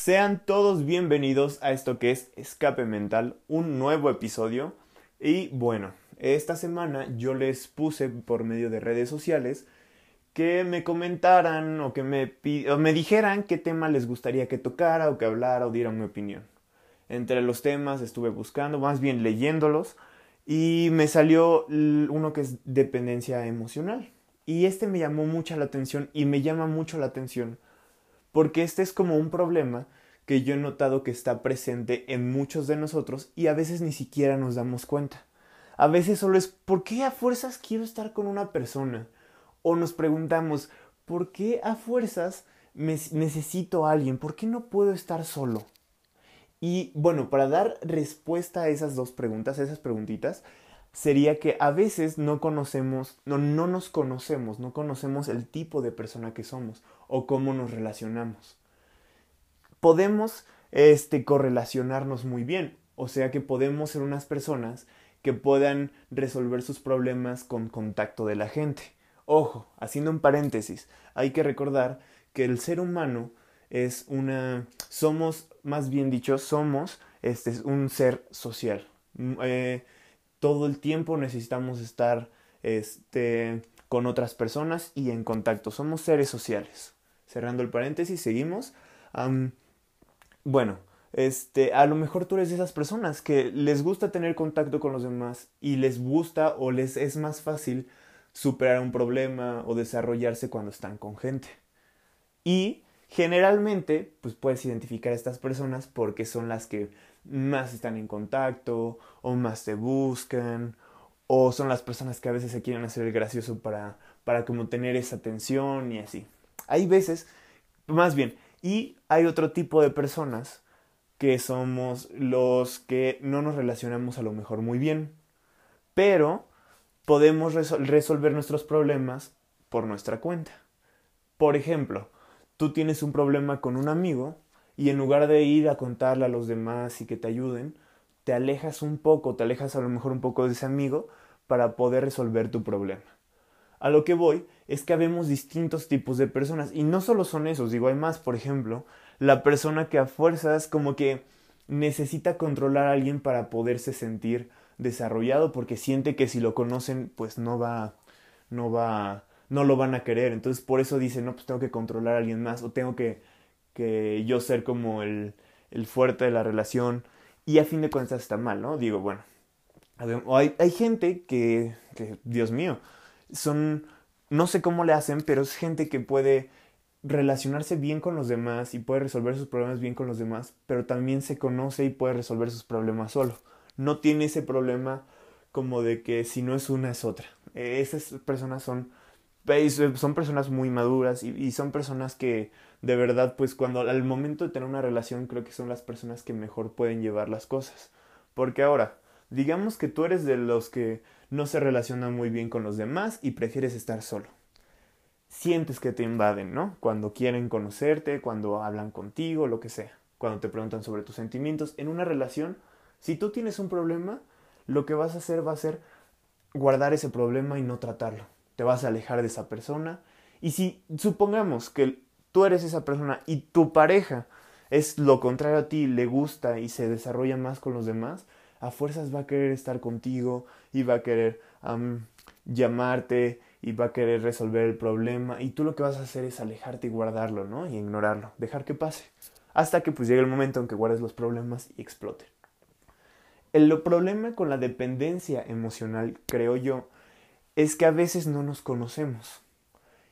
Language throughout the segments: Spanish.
Sean todos bienvenidos a esto que es Escape Mental, un nuevo episodio. Y bueno, esta semana yo les puse por medio de redes sociales que me comentaran o que me, dijeran qué tema les gustaría que tocara o que hablara o diera mi opinión. Entre los temas estuve buscando, más bien leyéndolos, y me salió uno que es dependencia emocional. Y este me llamó mucho la atención y me llama mucho la atención porque este es como un problema que yo he notado que está presente en muchos de nosotros y a veces ni siquiera nos damos cuenta. A veces solo es ¿por qué a fuerzas quiero estar con una persona? O nos preguntamos ¿por qué a fuerzas necesito a alguien? ¿Por qué no puedo estar solo? Y bueno, para dar respuesta a esas dos preguntas, a esas preguntitas, sería que a veces no conocemos, no, no nos conocemos, no conocemos el tipo de persona que somos o cómo nos relacionamos. Podemos este, correlacionarnos muy bien, o sea que podemos ser unas personas que puedan resolver sus problemas con contacto de la gente. Ojo, haciendo un paréntesis, hay que recordar que el ser humano es una, somos, más bien dicho, somos este, un ser social. Mm, eh, todo el tiempo necesitamos estar este, con otras personas y en contacto. Somos seres sociales. Cerrando el paréntesis, seguimos. bueno, este, a lo mejor tú eres de esas personas que les gusta tener contacto con los demás y les gusta o les es más fácil superar un problema o desarrollarse cuando están con gente. Y generalmente, pues puedes identificar a estas personas porque son las que más están en contacto o más te buscan o son las personas que a veces se quieren hacer gracioso para, para como tener esa atención y así. Hay veces, más bien, y hay otro tipo de personas que somos los que no nos relacionamos a lo mejor muy bien, pero podemos resolver nuestros problemas por nuestra cuenta. Por ejemplo, tú tienes un problema con un amigo y en lugar de ir a contarle a los demás y que te ayuden, te alejas un poco, te alejas a lo mejor un poco de ese amigo para poder resolver tu problema. A lo que voy es que habemos distintos tipos de personas y no solo son esos, digo, hay más, por ejemplo, la persona que a fuerzas como que necesita controlar a alguien para poderse sentir desarrollado porque siente que si lo conocen pues no va no va no lo van a querer entonces por eso dice no pues tengo que controlar a alguien más o tengo que que yo ser como el, el fuerte de la relación y a fin de cuentas está mal, ¿no? Digo, bueno, hay, hay gente que, Dios mío, son, no sé cómo le hacen, pero es gente que puede relacionarse bien con los demás y puede resolver sus problemas bien con los demás, pero también se conoce y puede resolver sus problemas solo. No tiene ese problema como de que si no es una es otra. Esas personas son, son personas muy maduras y, y son personas que de verdad, pues cuando al momento de tener una relación creo que son las personas que mejor pueden llevar las cosas. Porque ahora, digamos que tú eres de los que no se relacionan muy bien con los demás y prefieres estar solo. Sientes que te invaden, ¿no? Cuando quieren conocerte, cuando hablan contigo, lo que sea, cuando te preguntan sobre tus sentimientos. En una relación, si tú tienes un problema, lo que vas a hacer va a ser guardar ese problema y no tratarlo. Te vas a alejar de esa persona. Y si supongamos que tú eres esa persona y tu pareja es lo contrario a ti, le gusta y se desarrolla más con los demás, a fuerzas va a querer estar contigo y va a querer llamarte y va a querer resolver el problema y tú lo que vas a hacer es alejarte y guardarlo, ¿no? Y ignorarlo, dejar que pase, hasta que pues llegue el momento en que guardes los problemas y exploten. El problema con la dependencia emocional, creo yo, es que a veces no nos conocemos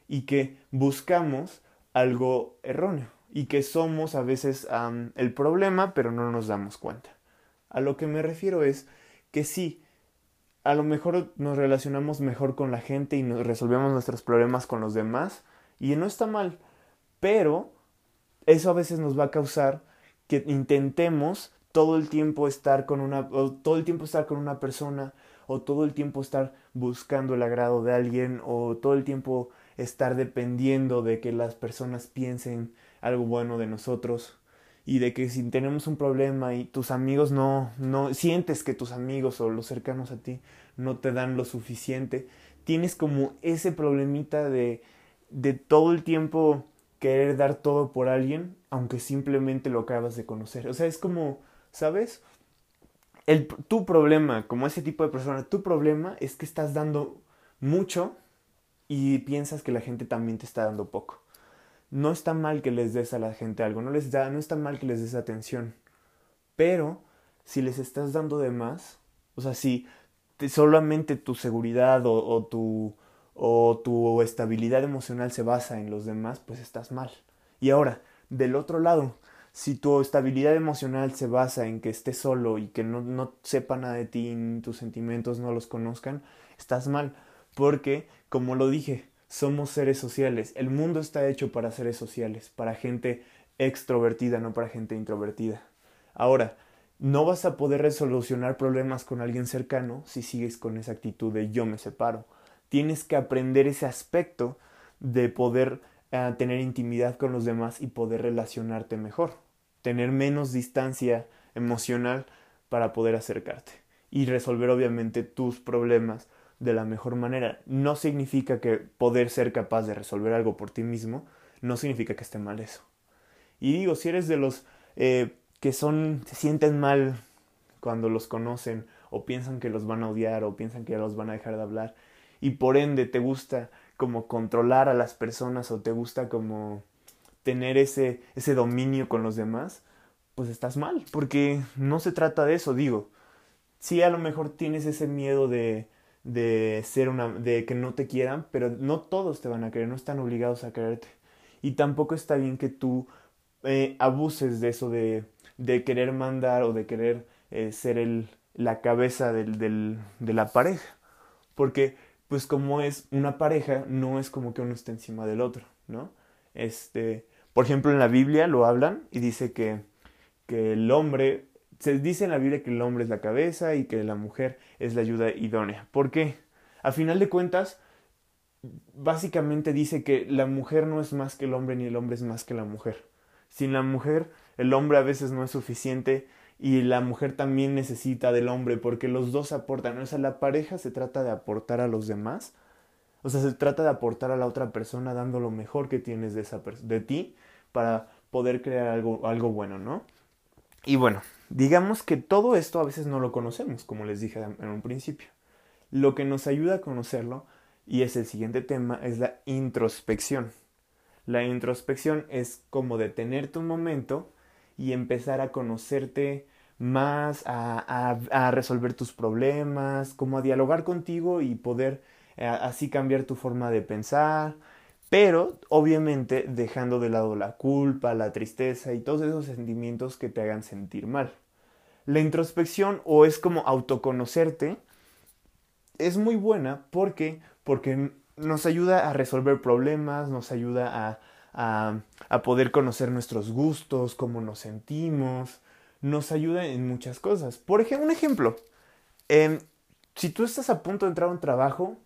y que buscamos algo erróneo y que somos a veces el problema pero no nos damos cuenta. A lo que me refiero es que sí, a lo mejor nos relacionamos mejor con la gente y nos resolvemos nuestros problemas con los demás y no está mal, pero eso a veces nos va a causar que intentemos todo el tiempo estar con una o todo el tiempo estar con una persona o todo el tiempo estar buscando el agrado de alguien o todo el tiempo estar dependiendo de que las personas piensen algo bueno de nosotros y de que si tenemos un problema y tus amigos no no sientes que tus amigos o los cercanos a ti no te dan lo suficiente, tienes como ese problemita de de todo el tiempo querer dar todo por alguien, aunque simplemente lo acabas de conocer. O sea, es como, ¿sabes? Tu problema, como ese tipo de persona, tu problema es que estás dando mucho y piensas que la gente también te está dando poco. No está mal que les des a la gente algo, no les da, no está mal que les des atención. Pero si les estás dando de más, o sea, si solamente tu seguridad o, tu, o tu estabilidad emocional se basa en los demás, pues estás mal. Y ahora, del otro lado, si tu estabilidad emocional se basa en que estés solo y que no, no sepa nada de ti, tus sentimientos no los conozcan, estás mal. Porque, como lo dije, somos seres sociales. El mundo está hecho para seres sociales, para gente extrovertida, no para gente introvertida. Ahora, no vas a poder resolucionar problemas con alguien cercano si sigues con esa actitud de yo me separo. Tienes que aprender ese aspecto de poder eh, tener intimidad con los demás y poder relacionarte mejor. Tener menos distancia emocional para poder acercarte y resolver obviamente tus problemas de la mejor manera. No significa que poder ser capaz de resolver algo por ti mismo, no significa que esté mal eso. Y digo, si eres de los eh, que son, se sienten mal cuando los conocen, o piensan que los van a odiar, o piensan que los van a dejar de hablar, y por ende te gusta como controlar a las personas, o te gusta como tener ese, ese dominio con los demás, pues estás mal, porque no se trata de eso, digo. Sí, a lo mejor tienes ese miedo de, de ser una de que no te quieran, pero no todos te van a querer, no están obligados a quererte. Y tampoco está bien que tú eh, abuses de eso de, de querer mandar o de querer eh, ser el, la cabeza del, del, de la pareja. Porque, pues como es una pareja, no es como que uno esté encima del otro, ¿no? Este, por ejemplo, en la Biblia lo hablan y dice que, que el hombre se dice en la Biblia que el hombre es la cabeza y que la mujer es la ayuda idónea. ¿Por qué? A final de cuentas, básicamente dice que la mujer no es más que el hombre ni el hombre es más que la mujer. Sin la mujer, el hombre a veces no es suficiente y la mujer también necesita del hombre porque los dos aportan. O sea, la pareja se trata de aportar a los demás. O sea, se trata de aportar a la otra persona dando lo mejor que tienes de, esa de ti para poder crear algo, algo bueno, ¿no? Y bueno, digamos que todo esto a veces no lo conocemos, como les dije en un principio. Lo que nos ayuda a conocerlo, y es el siguiente tema, es la introspección. La introspección es como detenerte un momento y empezar a conocerte más, a, a, resolver tus problemas, como a dialogar contigo y poder así cambiar tu forma de pensar, pero obviamente dejando de lado la culpa, la tristeza y todos esos sentimientos que te hagan sentir mal. La introspección o es como autoconocerte es muy buena porque porque nos ayuda a resolver problemas, nos ayuda a, a, a poder conocer nuestros gustos, cómo nos sentimos, nos ayuda en muchas cosas. Por ejemplo, un ejemplo, eh, si tú estás a punto de entrar a un trabajo,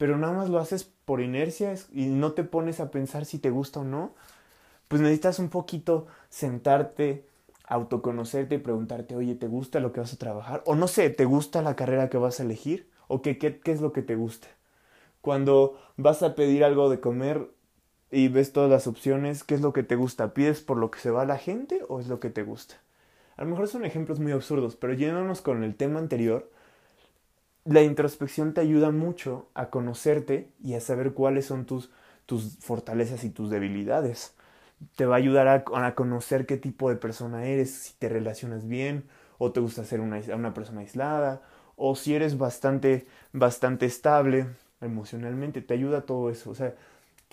pero nada más lo haces por inercia y no te pones a pensar si te gusta o no, pues necesitas un poquito sentarte, autoconocerte y preguntarte, oye, ¿te gusta lo que vas a trabajar? O no sé, ¿te gusta la carrera que vas a elegir? ¿O qué, qué, qué es lo que te gusta? Cuando vas a pedir algo de comer y ves todas las opciones, ¿qué es lo que te gusta? ¿Pides por lo que se va la gente o es lo que te gusta? A lo mejor son ejemplos muy absurdos, pero yéndonos con el tema anterior, la introspección te ayuda mucho a conocerte y a saber cuáles son tus, tus fortalezas y tus debilidades. Te va a ayudar a, conocer qué tipo de persona eres, si te relacionas bien o te gusta ser una, una persona aislada o si eres bastante, bastante estable emocionalmente. Te ayuda todo eso. O sea,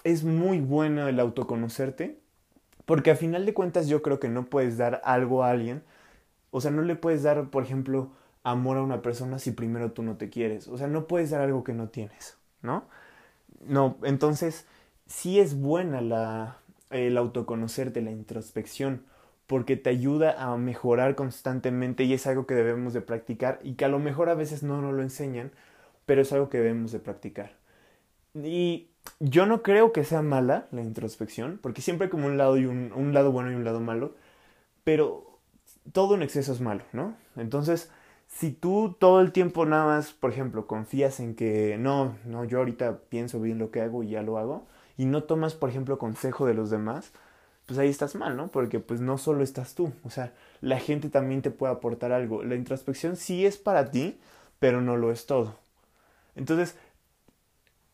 es muy bueno el autoconocerte porque a final de cuentas yo creo que no puedes dar algo a alguien. O sea, no le puedes dar, por ejemplo, amor a una persona si primero tú no te quieres. O sea, no puedes dar algo que no tienes, ¿no? No, entonces sí es buena la, el autoconocerte, la introspección, porque te ayuda a mejorar constantemente y es algo que debemos de practicar y que a lo mejor a veces no nos lo enseñan, pero es algo que debemos de practicar. Y yo no creo que sea mala la introspección, porque siempre hay como un lado y un, un lado bueno y un lado malo, pero todo en exceso es malo, ¿no? Entonces, si tú todo el tiempo nada más, por ejemplo, confías en que no, no, yo ahorita pienso bien lo que hago y ya lo hago, y no tomas, por ejemplo, consejo de los demás, pues ahí estás mal, ¿no? Porque pues no solo estás tú, o sea, la gente también te puede aportar algo. La introspección sí es para ti, pero no lo es todo. Entonces,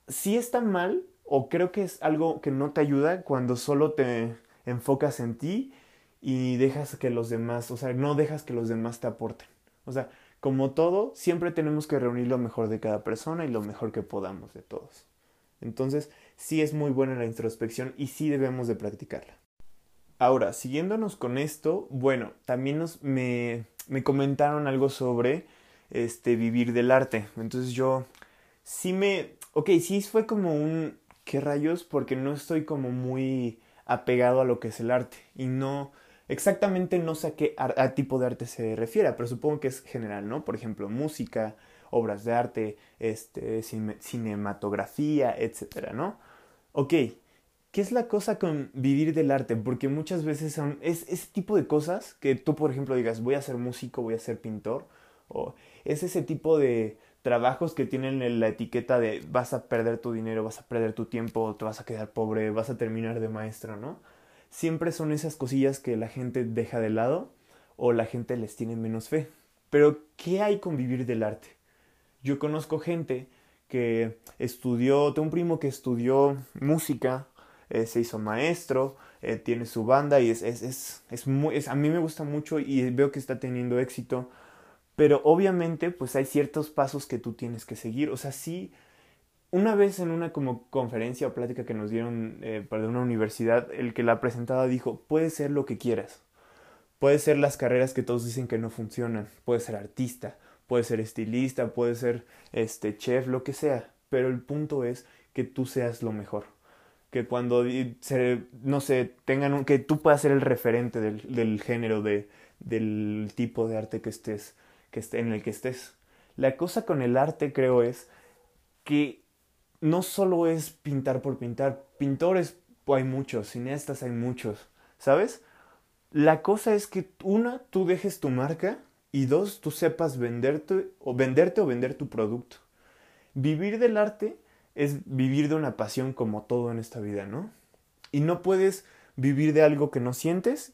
sí está mal, o creo que es algo que no te ayuda cuando solo te enfocas en ti y dejas que los demás, o sea, no dejas que los demás te aporten. O sea, como todo, siempre tenemos que reunir lo mejor de cada persona y lo mejor que podamos de todos. Entonces, sí es muy buena la introspección y sí debemos de practicarla. Ahora, siguiéndonos con esto, bueno, también nos, me, me comentaron algo sobre este vivir del arte. Entonces yo sí me... Ok, sí fue como un... ¿Qué rayos? Porque no estoy como muy apegado a lo que es el arte. Y no... Exactamente no sé a qué tipo de arte se refiere, pero supongo que es general, ¿no? Por ejemplo, música, obras de arte, este, cinematografía, etcétera, ¿no? Ok, ¿qué es la cosa con vivir del arte? Porque muchas veces son, es ese tipo de cosas que tú, por ejemplo, digas, voy a ser músico, voy a ser pintor, o es ese tipo de trabajos que tienen la etiqueta de vas a perder tu dinero, vas a perder tu tiempo, te vas a quedar pobre, vas a terminar de maestro, ¿no? Siempre son esas cosillas que la gente deja de lado o la gente les tiene menos fe. Pero, ¿qué hay con vivir del arte? Yo conozco gente que estudió, tengo un primo que estudió música, eh, se hizo maestro, eh, tiene su banda y es, es, es, es muy, a mí me gusta mucho y veo que está teniendo éxito pero obviamente, pues hay ciertos pasos que tú tienes que seguir. O sea, sí, una vez en una como conferencia o plática que nos dieron eh, para una universidad, el que la presentaba dijo, puede ser lo que quieras. Puede ser las carreras que todos dicen que no funcionan. Puede ser artista, puede ser estilista, puede ser este chef, lo que sea. Pero el punto es que tú seas lo mejor. Que cuando se, no sé, tengan un, que tú puedas ser el referente del, del género, de, del tipo de arte que estés que esté, en el que estés. La cosa con el arte creo es que no solo es pintar por pintar, pintores hay muchos, cineastas hay muchos, ¿sabes? La cosa es que una, tú dejes tu marca y dos, tú sepas venderte o venderte o vender tu producto. Vivir del arte es vivir de una pasión como todo en esta vida, ¿no? Y no puedes vivir de algo que no sientes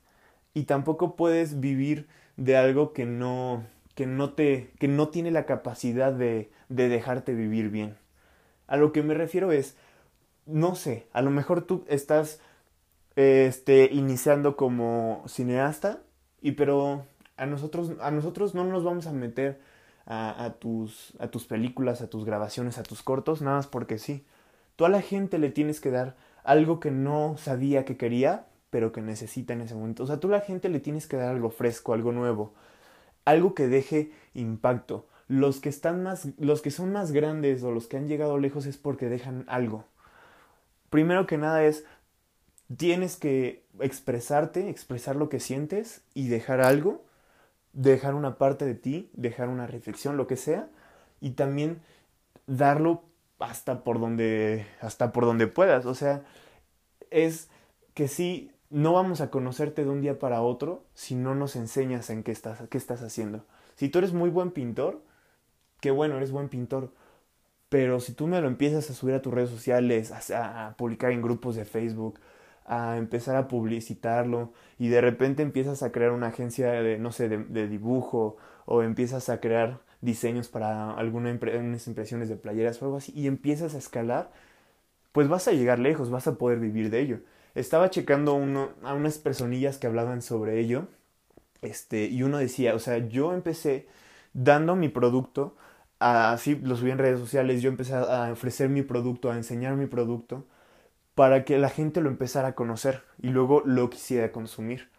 y tampoco puedes vivir de algo que no que no te que no tiene la capacidad de, de dejarte vivir bien. A lo que me refiero es, no sé, a lo mejor tú estás este, iniciando como cineasta, y pero a nosotros, a nosotros no nos vamos a meter a, tus, a tus películas, a tus grabaciones, a tus cortos, nada más porque sí. Tú a la gente le tienes que dar algo que no sabía que quería, pero que necesita en ese momento. O sea, tú a la gente le tienes que dar algo fresco, algo nuevo algo que deje impacto. Los que están más, los que son más grandes o los que han llegado lejos es porque dejan algo. Primero que nada es tienes que expresarte, expresar lo que sientes y dejar algo, dejar una parte de ti, dejar una reflexión, lo que sea, y también darlo hasta por donde hasta por donde puedas, o sea, es que sí no vamos a conocerte de un día para otro si no nos enseñas en qué estás, qué estás haciendo. Si tú eres muy buen pintor, qué bueno, eres buen pintor. Pero si tú me lo empiezas a subir a tus redes sociales, a, publicar en grupos de Facebook, a empezar a publicitarlo y de repente empiezas a crear una agencia de, no sé, de, dibujo o empiezas a crear diseños para algunas impresiones de playeras o algo así y empiezas a escalar, pues vas a llegar lejos, vas a poder vivir de ello estaba checando uno, a unas personillas que hablaban sobre ello, este, y uno decía, o sea, yo empecé dando mi producto, así lo subí en redes sociales, yo empecé a ofrecer mi producto, a enseñar mi producto, para que la gente lo empezara a conocer y luego lo quisiera consumir.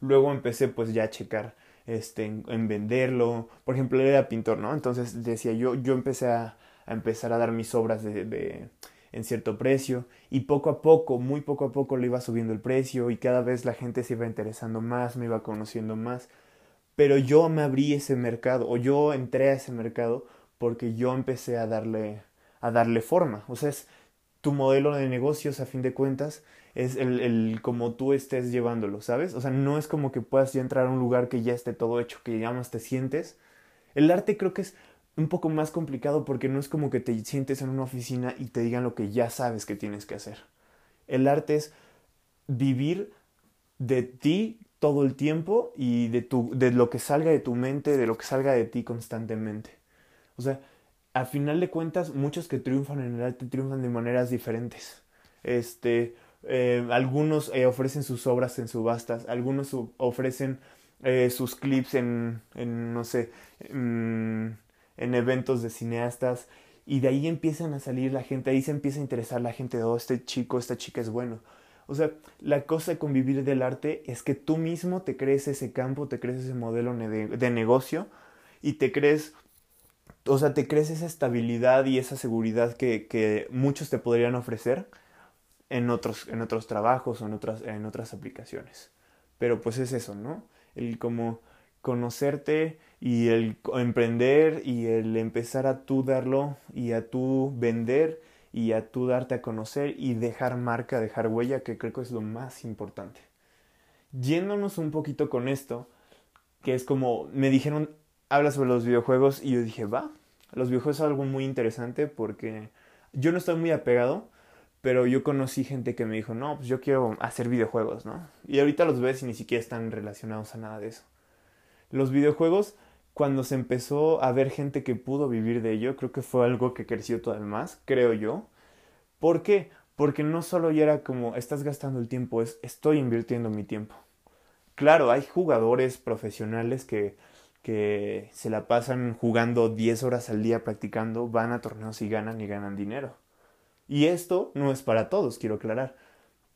Luego empecé pues ya a checar este, en, venderlo. Por ejemplo, él era pintor, ¿no? Entonces decía yo, yo empecé a, empezar a dar mis obras de, de en cierto precio y poco a poco, muy poco a poco le iba subiendo el precio y cada vez la gente se iba interesando más, me iba conociendo más. Pero yo me abrí ese mercado o yo entré a ese mercado porque yo empecé a darle a darle forma. O sea, es tu modelo de negocios a fin de cuentas es el, el como tú estés llevándolo, ¿sabes? O sea, no es como que puedas ya entrar a un lugar que ya esté todo hecho, que ya más te sientes. El arte creo que es un poco más complicado porque no es como que te sientes en una oficina y te digan lo que ya sabes que tienes que hacer. El arte es vivir de ti todo el tiempo y de, tu, de lo que salga de tu mente, de lo que salga de ti constantemente. O sea, al final de cuentas, muchos que triunfan en el arte triunfan de maneras diferentes. Este, eh, algunos eh, ofrecen sus obras en subastas, algunos ofrecen eh, sus clips en, en no sé, en, en, eventos de cineastas y de ahí empiezan a salir la gente, ahí se empieza a interesar la gente de, oh, este chico, esta chica es bueno. O sea, la cosa de convivir del arte es que tú mismo te crees ese campo, te crees ese modelo de, de negocio y te crees o sea, te crees esa estabilidad y esa seguridad que, muchos te podrían ofrecer en otros, en otros trabajos o en otras, en otras aplicaciones. Pero pues es eso, ¿no? El como conocerte y el emprender y el empezar a tú darlo y a tú vender y a tú darte a conocer y dejar marca, dejar huella, que creo que es lo más importante. Yéndonos un poquito con esto, que es como me dijeron, habla sobre los videojuegos y yo dije, va, los videojuegos es algo muy interesante porque yo no estoy muy apegado, pero yo conocí gente que me dijo, no, pues yo quiero hacer videojuegos, ¿no? Y ahorita los ves y ni siquiera están relacionados a nada de eso. Los videojuegos, cuando se empezó a ver gente que pudo vivir de ello, creo que fue algo que creció todavía más, creo yo. ¿Por qué? Porque no solo ya era como, estás gastando el tiempo, es, estoy invirtiendo mi tiempo. Claro, hay jugadores profesionales que, que se la pasan jugando 10 horas al día practicando, van a torneos y ganan y ganan dinero y esto no es para todos, quiero aclarar.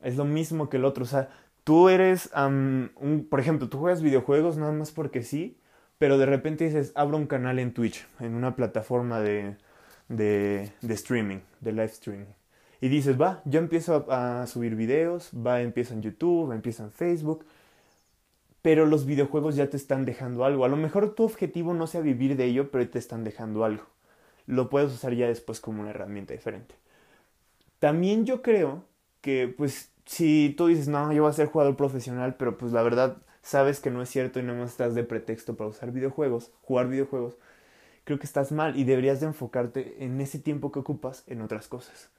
Es lo mismo que el otro. O sea, tú eres, un, por ejemplo, tú juegas videojuegos nada más porque sí, pero de repente dices, abro un canal en Twitch, en una plataforma de, de, de streaming, de live streaming. Y dices, va, yo empiezo a, a subir videos, va, empieza en YouTube, empieza en Facebook, pero los videojuegos ya te están dejando algo. A lo mejor tu objetivo no sea vivir de ello, pero te están dejando algo. Lo puedes usar ya después como una herramienta diferente. También yo creo que, pues, si tú dices, no, yo voy a ser jugador profesional, pero pues la verdad sabes que no es cierto y no más estás de pretexto para usar videojuegos, jugar videojuegos, creo que estás mal y deberías de enfocarte en ese tiempo que ocupas en otras cosas.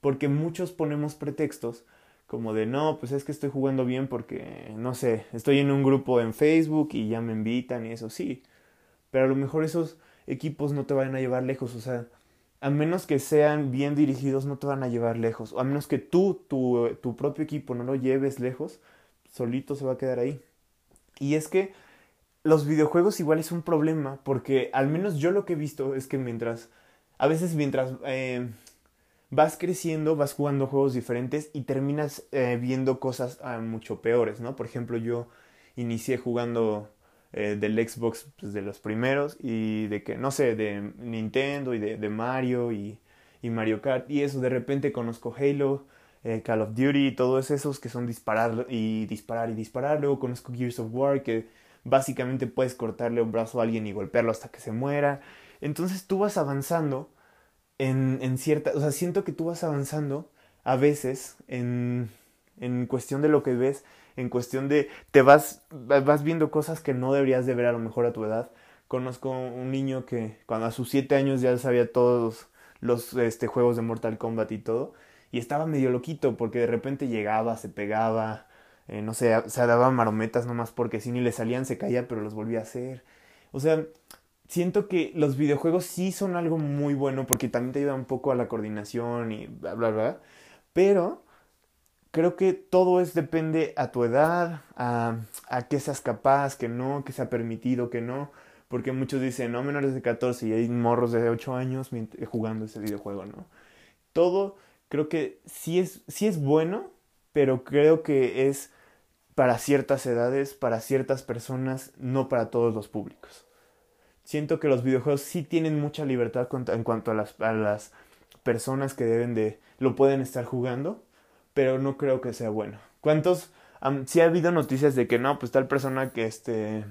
Porque muchos ponemos pretextos como de, no, pues es que estoy jugando bien porque, no sé, estoy en un grupo en Facebook y ya me invitan y eso sí. Pero a lo mejor esos equipos no te van a llevar lejos, o sea, a menos que sean bien dirigidos, no te van a llevar lejos. O a menos que tú, tu, tu propio equipo, no lo lleves lejos, solito se va a quedar ahí. Y es que los videojuegos igual es un problema, porque al menos yo lo que he visto es que mientras, a veces mientras eh, vas creciendo, vas jugando juegos diferentes y terminas eh, viendo cosas ah, mucho peores, ¿no? Por ejemplo, yo inicié jugando eh, del Xbox pues, de los primeros y de que, no sé, de Nintendo y de, Mario y, y, Mario Kart y eso, de repente conozco Halo, eh, Call of Duty y todos esos que son disparar y disparar y disparar, luego conozco Gears of War que básicamente puedes cortarle un brazo a alguien y golpearlo hasta que se muera, entonces tú vas avanzando en, cierta, o sea, siento que tú vas avanzando a veces en, en cuestión de lo que ves en cuestión de te vas, vas viendo cosas que no deberías de ver a lo mejor a tu edad. Conozco un niño que cuando a sus siete años ya sabía todos los este, juegos de Mortal Kombat y todo, y estaba medio loquito porque de repente llegaba, se pegaba, eh, no sé, se daba marometas nomás porque si ni le salían se caía, pero los volvía a hacer. O sea, siento que los videojuegos sí son algo muy bueno porque también te ayudan un poco a la coordinación y bla, bla, bla. Pero creo que todo es depende a tu edad, a, a que seas capaz, que no, que sea permitido, que no. Porque muchos dicen, no, menores de 14 y hay morros de 8 años jugando ese videojuego, ¿no? Todo creo que sí es, sí es bueno, pero creo que es para ciertas edades, para ciertas personas, no para todos los públicos. Siento que los videojuegos sí tienen mucha libertad en cuanto a las, personas que deben de, lo pueden estar jugando, pero no creo que sea bueno. ¿Cuántos? sí ha habido noticias de que no, pues tal persona que este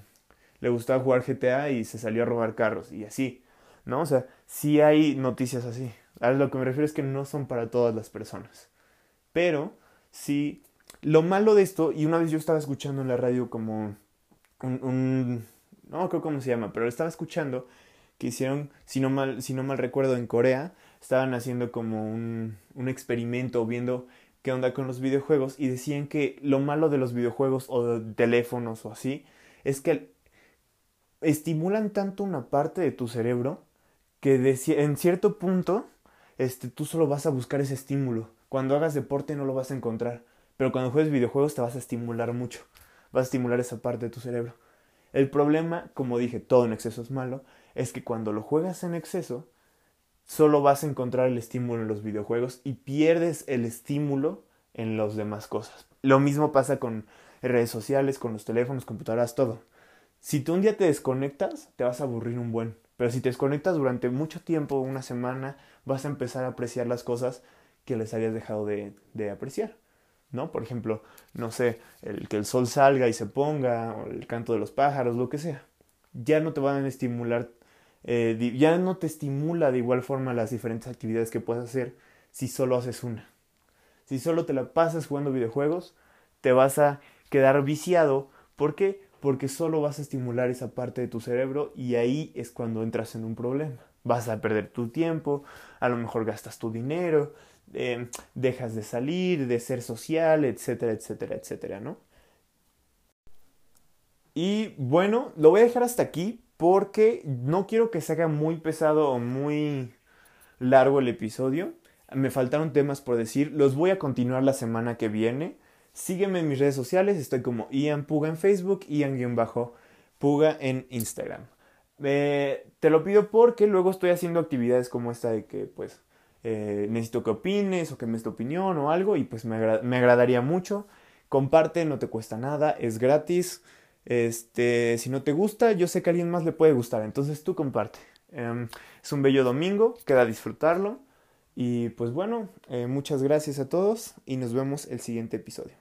le gustaba jugar GTA y se salió a robar carros y así, ¿no? O sea, sí hay noticias así. A lo que me refiero es que no son para todas las personas. Pero sí, lo malo de esto, y una vez yo estaba escuchando en la radio como un no creo cómo se llama, pero estaba escuchando que hicieron, si no mal, si no mal recuerdo, en Corea, estaban haciendo como un, un experimento viendo qué onda con los videojuegos y decían que lo malo de los videojuegos o de teléfonos o así es que estimulan tanto una parte de tu cerebro que en cierto punto este, tú solo vas a buscar ese estímulo. Cuando hagas deporte no lo vas a encontrar, pero cuando juegues videojuegos te vas a estimular mucho, vas a estimular esa parte de tu cerebro. El problema, como dije, todo en exceso es malo, es que cuando lo juegas en exceso, solo vas a encontrar el estímulo en los videojuegos y pierdes el estímulo en las demás cosas. Lo mismo pasa con redes sociales, con los teléfonos, computadoras, todo. Si tú un día te desconectas, te vas a aburrir un buen. Pero si te desconectas durante mucho tiempo, una semana, vas a empezar a apreciar las cosas que les habías dejado de, de apreciar. ¿No? Por ejemplo, no sé, el que el sol salga y se ponga, o el canto de los pájaros, lo que sea. Ya no te van a estimular, eh, ya no te estimula de igual forma las diferentes actividades que puedes hacer si solo haces una. Si solo te la pasas jugando videojuegos, te vas a quedar viciado. ¿Por qué? Porque solo vas a estimular esa parte de tu cerebro y ahí es cuando entras en un problema. Vas a perder tu tiempo, a lo mejor gastas tu dinero, eh, dejas de salir, de ser social, etcétera, etcétera, etcétera, ¿no? Y bueno, lo voy a dejar hasta aquí porque no quiero que se haga muy pesado o muy largo el episodio. Me faltaron temas por decir, los voy a continuar la semana que viene. Sígueme en mis redes sociales, estoy como Ian Puga en Facebook, Ian-Puga en Instagram. Eh, te lo pido porque luego estoy haciendo actividades como esta de que pues eh, necesito que opines o que me des tu opinión o algo y pues me, me, agradaría mucho. Comparte, no te cuesta nada, es gratis. Este, si no te gusta, yo sé que a alguien más le puede gustar, entonces tú comparte. Em, es un bello domingo, queda disfrutarlo. Y pues bueno, eh, muchas gracias a todos y nos vemos el siguiente episodio.